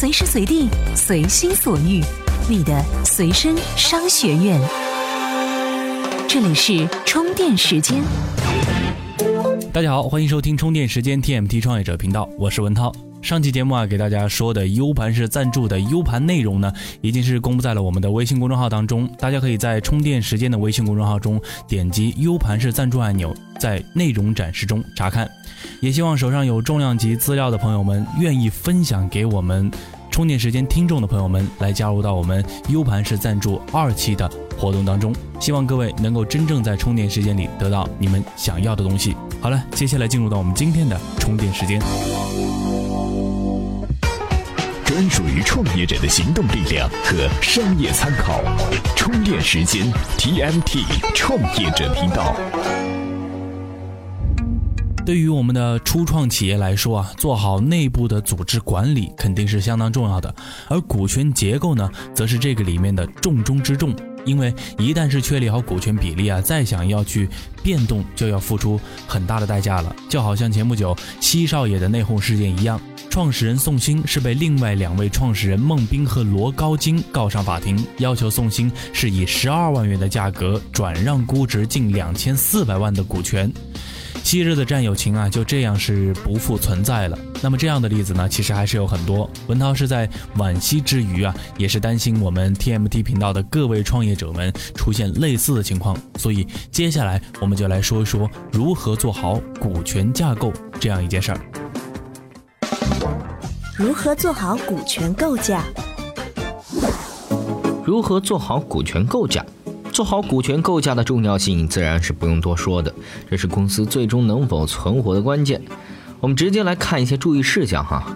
随时随地，随心所欲，你的随身商学院。这里是充电时间。大家好，欢迎收听充电时间 TMT 创业者频道，我是文涛。上期节目啊，给大家说的 U 盘式赞助的 U 盘内容呢，已经是公布在了我们的微信公众号当中。大家可以在充电时间的微信公众号中点击 U 盘式赞助按钮，在内容展示中查看。也希望手上有重量级资料的朋友们，愿意分享给我们充电时间听众的朋友们，来加入到我们 U 盘式赞助二期的活动当中。希望各位能够真正在充电时间里得到你们想要的东西。好了，接下来进入到我们今天的充电时间。专属于创业者的行动力量和商业参考，充电时间 TMT 创业者频道。对于我们的初创企业来说啊，做好内部的组织管理肯定是相当重要的，而股权结构呢，则是这个里面的重中之重。因为一旦是确立好股权比例啊，再想要去变动，就要付出很大的代价了。就好像前不久西少爷的内讧事件一样，创始人宋鑫是被另外两位创始人孟斌和罗高金告上法庭，要求宋鑫是以十二万元的价格转让估值近两千四百万的股权。昔日的战友情啊，就这样是不复存在了。那么这样的例子呢，其实还是有很多。文涛是在惋惜之余啊，也是担心我们 TMT 频道的各位创业者们出现类似的情况。所以接下来我们就来说一说如何做好股权架构这样一件事儿。如何做好股权构架？如何做好股权构架？做好股权构架的重要性自然是不用多说的，这是公司最终能否存活的关键。我们直接来看一些注意事项哈。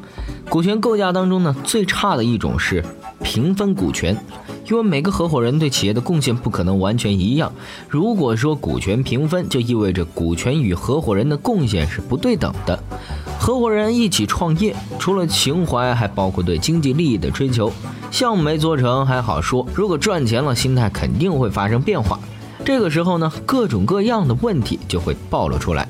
股权构架当中呢，最差的一种是平分股权，因为每个合伙人对企业的贡献不可能完全一样。如果说股权平分，就意味着股权与合伙人的贡献是不对等的。合伙人一起创业，除了情怀，还包括对经济利益的追求。项目没做成还好说，如果赚钱了，心态肯定会发生变化。这个时候呢，各种各样的问题就会暴露出来。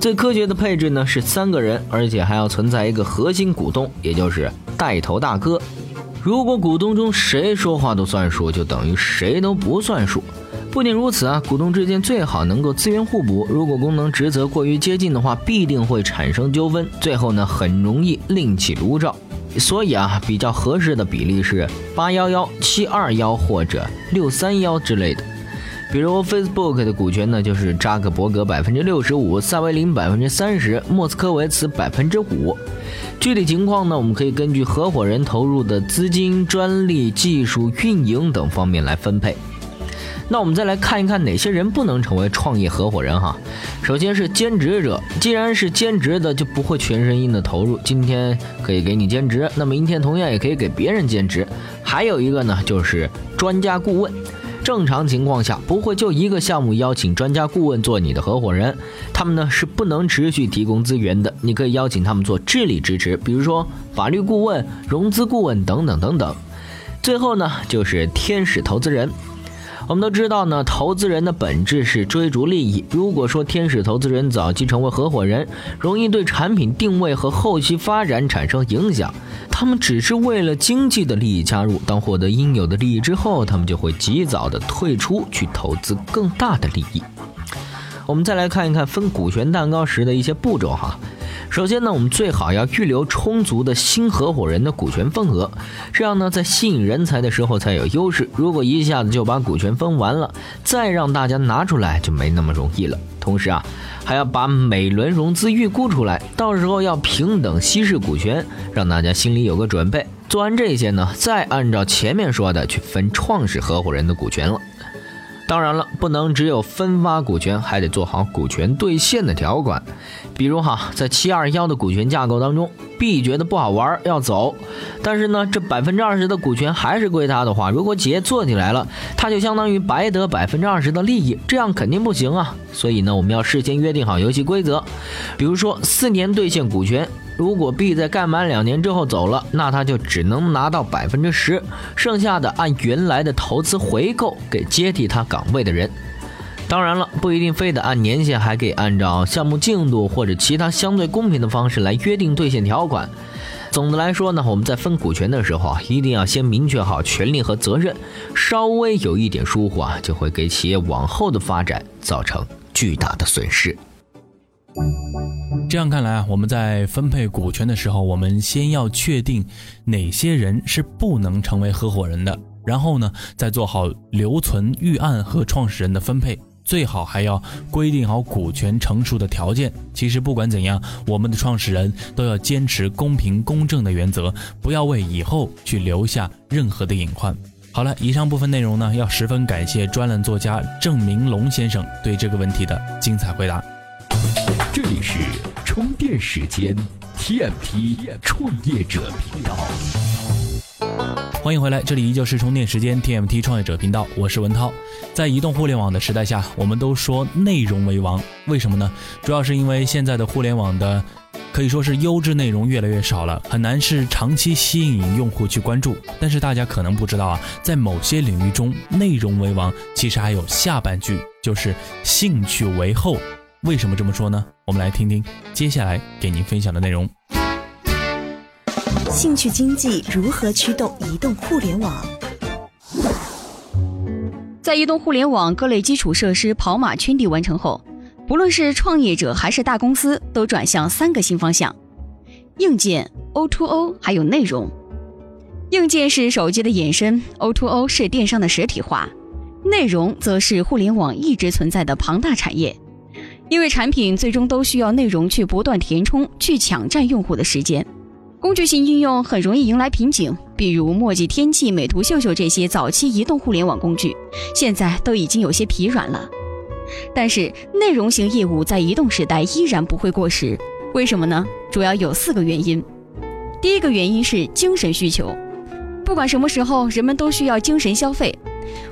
最科学的配置呢是三个人，而且还要存在一个核心股东，也就是带头大哥。如果股东中谁说话都算数，就等于谁都不算数。不仅如此啊，股东之间最好能够资源互补。如果功能职责过于接近的话，必定会产生纠纷，最后呢很容易另起炉灶。所以啊，比较合适的比例是八幺幺七二幺或者六三幺之类的。比如 Facebook 的股权呢，就是扎克伯格百分之六十五，萨维林百分之三十，莫斯科维茨百分之五。具体情况呢，我们可以根据合伙人投入的资金、专利、技术、运营等方面来分配。那我们再来看一看哪些人不能成为创业合伙人哈。首先是兼职者，既然是兼职的，就不会全身心的投入。今天可以给你兼职，那么明天同样也可以给别人兼职。还有一个呢，就是专家顾问。正常情况下，不会就一个项目邀请专家顾问做你的合伙人，他们呢是不能持续提供资源的。你可以邀请他们做智力支持，比如说法律顾问、融资顾问等等等等。最后呢，就是天使投资人。我们都知道呢，投资人的本质是追逐利益。如果说天使投资人早期成为合伙人，容易对产品定位和后期发展产生影响。他们只是为了经济的利益加入，当获得应有的利益之后，他们就会及早的退出，去投资更大的利益。我们再来看一看分股权蛋糕时的一些步骤哈。首先呢，我们最好要预留充足的新合伙人的股权份额，这样呢，在吸引人才的时候才有优势。如果一下子就把股权分完了，再让大家拿出来就没那么容易了。同时啊，还要把每轮融资预估出来，到时候要平等稀释股权，让大家心里有个准备。做完这些呢，再按照前面说的去分创始合伙人的股权了。当然了，不能只有分发股权，还得做好股权兑现的条款。比如哈，在七二幺的股权架构当中，B 觉得不好玩要走，但是呢，这百分之二十的股权还是归他的话，如果企业做起来了，他就相当于白得百分之二十的利益，这样肯定不行啊。所以呢，我们要事先约定好游戏规则，比如说四年兑现股权。如果 B 在干满两年之后走了，那他就只能拿到百分之十，剩下的按原来的投资回购给接替他岗位的人。当然了，不一定非得按年限，还可以按照项目进度或者其他相对公平的方式来约定兑现条款。总的来说呢，我们在分股权的时候啊，一定要先明确好权利和责任，稍微有一点疏忽啊，就会给企业往后的发展造成巨大的损失。这样看来啊，我们在分配股权的时候，我们先要确定哪些人是不能成为合伙人的，然后呢，再做好留存预案和创始人的分配，最好还要规定好股权成熟的条件。其实不管怎样，我们的创始人都要坚持公平公正的原则，不要为以后去留下任何的隐患。好了，以上部分内容呢，要十分感谢专栏作家郑明龙先生对这个问题的精彩回答。这里是充电时间，TMT 创业者频道。欢迎回来，这里依旧是充电时间 TMT 创业者频道，我是文涛。在移动互联网的时代下，我们都说内容为王，为什么呢？主要是因为现在的互联网的可以说是优质内容越来越少了，很难是长期吸引用户去关注。但是大家可能不知道啊，在某些领域中，内容为王其实还有下半句，就是兴趣为后。为什么这么说呢？我们来听听接下来给您分享的内容。兴趣经济如何驱动移动互联网？在移动互联网各类基础设施跑马圈地完成后，不论是创业者还是大公司，都转向三个新方向：硬件、O2O 还有内容。硬件是手机的衍生，O2O 是电商的实体化，内容则是互联网一直存在的庞大产业。因为产品最终都需要内容去不断填充，去抢占用户的时间。工具型应用很容易迎来瓶颈，比如墨迹天气、美图秀秀这些早期移动互联网工具，现在都已经有些疲软了。但是内容型业务在移动时代依然不会过时，为什么呢？主要有四个原因。第一个原因是精神需求，不管什么时候，人们都需要精神消费，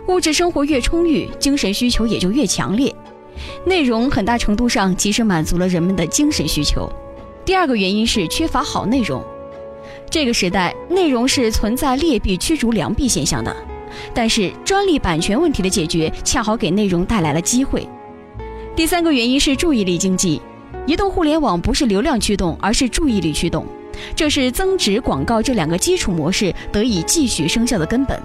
物质生活越充裕，精神需求也就越强烈。内容很大程度上其实满足了人们的精神需求。第二个原因是缺乏好内容。这个时代，内容是存在劣币驱逐良币现象的，但是专利版权问题的解决恰好给内容带来了机会。第三个原因是注意力经济。移动互联网不是流量驱动，而是注意力驱动，这是增值广告这两个基础模式得以继续生效的根本。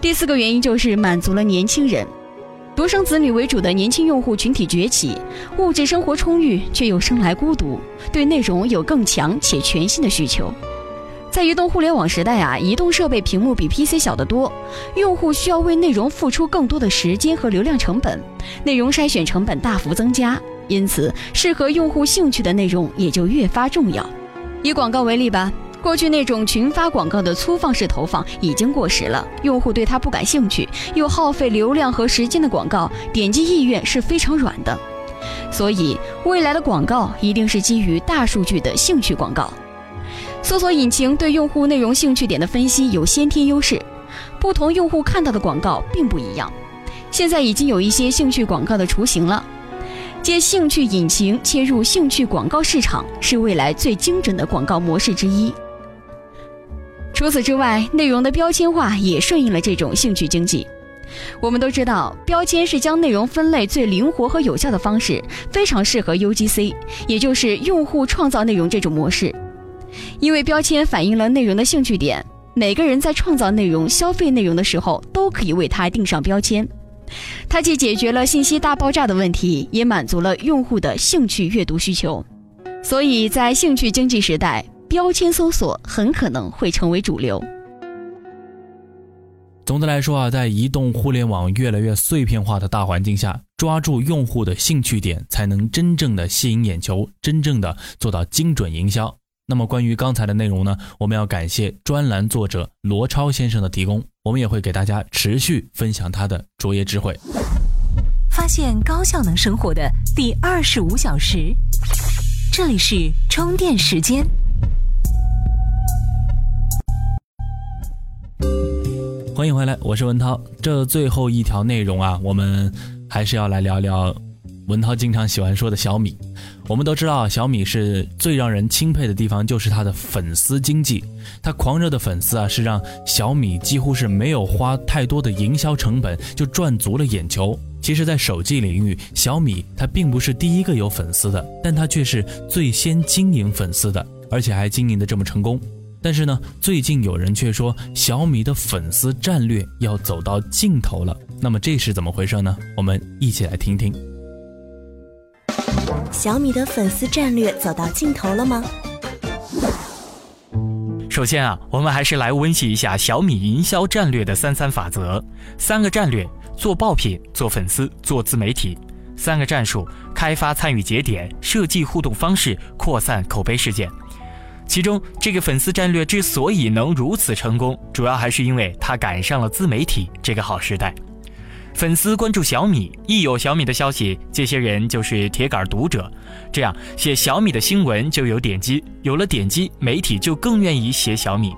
第四个原因就是满足了年轻人。独生子女为主的年轻用户群体崛起，物质生活充裕却又生来孤独，对内容有更强且全新的需求。在移动互联网时代啊，移动设备屏幕比 PC 小得多，用户需要为内容付出更多的时间和流量成本，内容筛选成本大幅增加，因此适合用户兴趣的内容也就越发重要。以广告为例吧。过去那种群发广告的粗放式投放已经过时了，用户对它不感兴趣，又耗费流量和时间的广告，点击意愿是非常软的。所以，未来的广告一定是基于大数据的兴趣广告。搜索引擎对用户内容兴趣点的分析有先天优势，不同用户看到的广告并不一样。现在已经有一些兴趣广告的雏形了，借兴趣引擎切入兴趣广告市场，是未来最精准的广告模式之一。除此之外，内容的标签化也顺应了这种兴趣经济。我们都知道，标签是将内容分类最灵活和有效的方式，非常适合 UGC，也就是用户创造内容这种模式。因为标签反映了内容的兴趣点，每个人在创造内容、消费内容的时候，都可以为它定上标签。它既解决了信息大爆炸的问题，也满足了用户的兴趣阅读需求。所以在兴趣经济时代。标签搜索很可能会成为主流。总的来说啊，在移动互联网越来越碎片化的大环境下，抓住用户的兴趣点，才能真正的吸引眼球，真正的做到精准营销。那么关于刚才的内容呢，我们要感谢专栏作者罗超先生的提供，我们也会给大家持续分享他的卓越智慧。发现高效能生活的第二十五小时，这里是充电时间。欢迎回来，我是文涛。这最后一条内容啊，我们还是要来聊聊文涛经常喜欢说的小米。我们都知道，小米是最让人钦佩的地方，就是它的粉丝经济。它狂热的粉丝啊，是让小米几乎是没有花太多的营销成本就赚足了眼球。其实，在手机领域，小米它并不是第一个有粉丝的，但它却是最先经营粉丝的，而且还经营的这么成功。但是呢，最近有人却说小米的粉丝战略要走到尽头了。那么这是怎么回事呢？我们一起来听听。小米的粉丝战略走到尽头了吗？首先啊，我们还是来温习一下小米营销战略的三三法则：三个战略，做爆品、做粉丝、做自媒体；三个战术，开发参与节点，设计互动方式，扩散口碑事件。其中，这个粉丝战略之所以能如此成功，主要还是因为它赶上了自媒体这个好时代。粉丝关注小米，一有小米的消息，这些人就是铁杆读者，这样写小米的新闻就有点击，有了点击，媒体就更愿意写小米。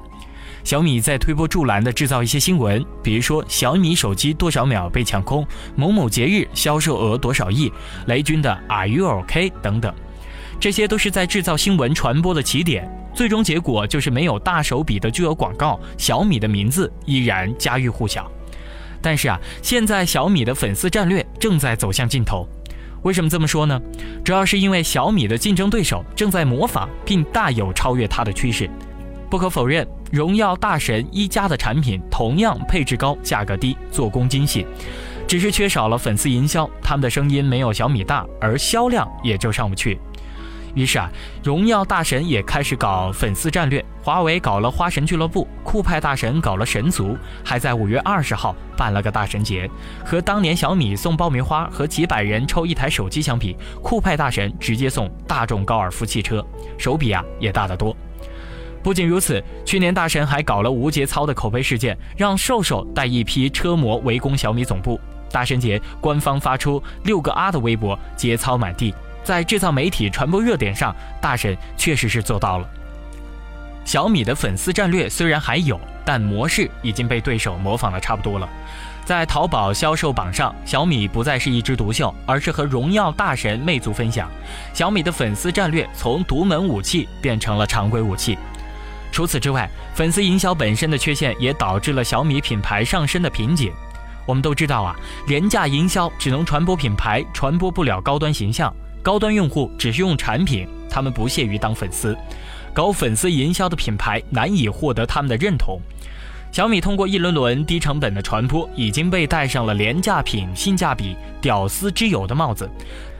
小米在推波助澜地制造一些新闻，比如说小米手机多少秒被抢空，某某节日销售额多少亿，雷军的 Are you OK 等等，这些都是在制造新闻传播的起点。最终结果就是没有大手笔的巨额广告，小米的名字依然家喻户晓。但是啊，现在小米的粉丝战略正在走向尽头。为什么这么说呢？主要是因为小米的竞争对手正在模仿并大有超越它的趋势。不可否认，荣耀、大神一加的产品同样配置高、价格低、做工精细，只是缺少了粉丝营销，他们的声音没有小米大，而销量也就上不去。于是啊，荣耀大神也开始搞粉丝战略，华为搞了花神俱乐部，酷派大神搞了神族，还在五月二十号办了个大神节。和当年小米送爆米花和几百人抽一台手机相比，酷派大神直接送大众高尔夫汽车，手笔啊也大得多。不仅如此，去年大神还搞了无节操的口碑事件，让瘦瘦带一批车模围攻小米总部。大神节官方发出六个啊的微博，节操满地。在制造媒体传播热点上，大神确实是做到了。小米的粉丝战略虽然还有，但模式已经被对手模仿的差不多了。在淘宝销售榜上，小米不再是一枝独秀，而是和荣耀、大神、魅族分享。小米的粉丝战略从独门武器变成了常规武器。除此之外，粉丝营销本身的缺陷也导致了小米品牌上升的瓶颈。我们都知道啊，廉价营销只能传播品牌，传播不了高端形象。高端用户只是用产品，他们不屑于当粉丝，搞粉丝营销的品牌难以获得他们的认同。小米通过一轮轮低成本的传播，已经被戴上了廉价品、性价比、屌丝之友的帽子，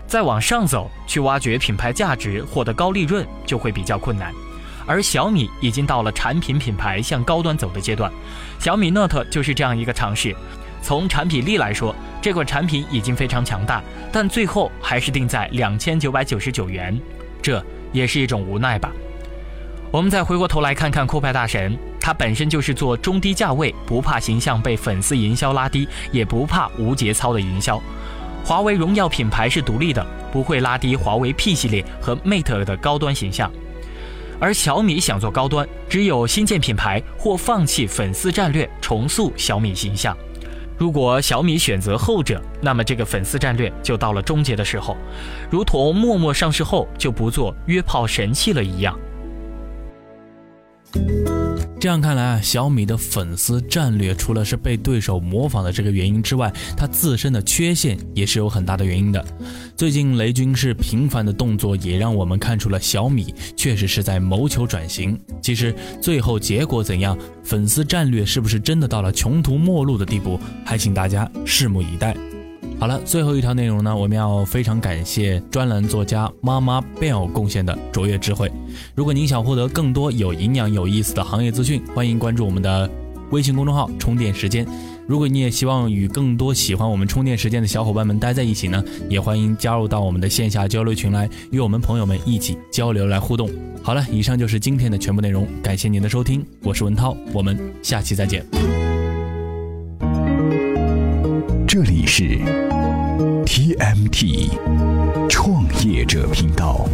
再往上走去挖掘品牌价值、获得高利润就会比较困难。而小米已经到了产品品牌向高端走的阶段，小米 Note 就是这样一个尝试。从产品力来说，这款产品已经非常强大，但最后还是定在两千九百九十九元，这也是一种无奈吧。我们再回过头来看看酷派大神，它本身就是做中低价位，不怕形象被粉丝营销拉低，也不怕无节操的营销。华为荣耀品牌是独立的，不会拉低华为 P 系列和 Mate 的高端形象。而小米想做高端，只有新建品牌或放弃粉丝战略，重塑小米形象。如果小米选择后者，那么这个粉丝战略就到了终结的时候，如同陌陌上市后就不做约炮神器了一样。这样看来啊，小米的粉丝战略除了是被对手模仿的这个原因之外，它自身的缺陷也是有很大的原因的。最近雷军是频繁的动作，也让我们看出了小米确实是在谋求转型。其实最后结果怎样，粉丝战略是不是真的到了穷途末路的地步，还请大家拭目以待。好了，最后一条内容呢，我们要非常感谢专栏作家妈妈 Bell 贡献的卓越智慧。如果您想获得更多有营养、有意思的行业资讯，欢迎关注我们的微信公众号“充电时间”。如果你也希望与更多喜欢我们充电时间的小伙伴们待在一起呢，也欢迎加入到我们的线下交流群来，与我们朋友们一起交流来互动。好了，以上就是今天的全部内容，感谢您的收听，我是文涛，我们下期再见。MT，创业者频道。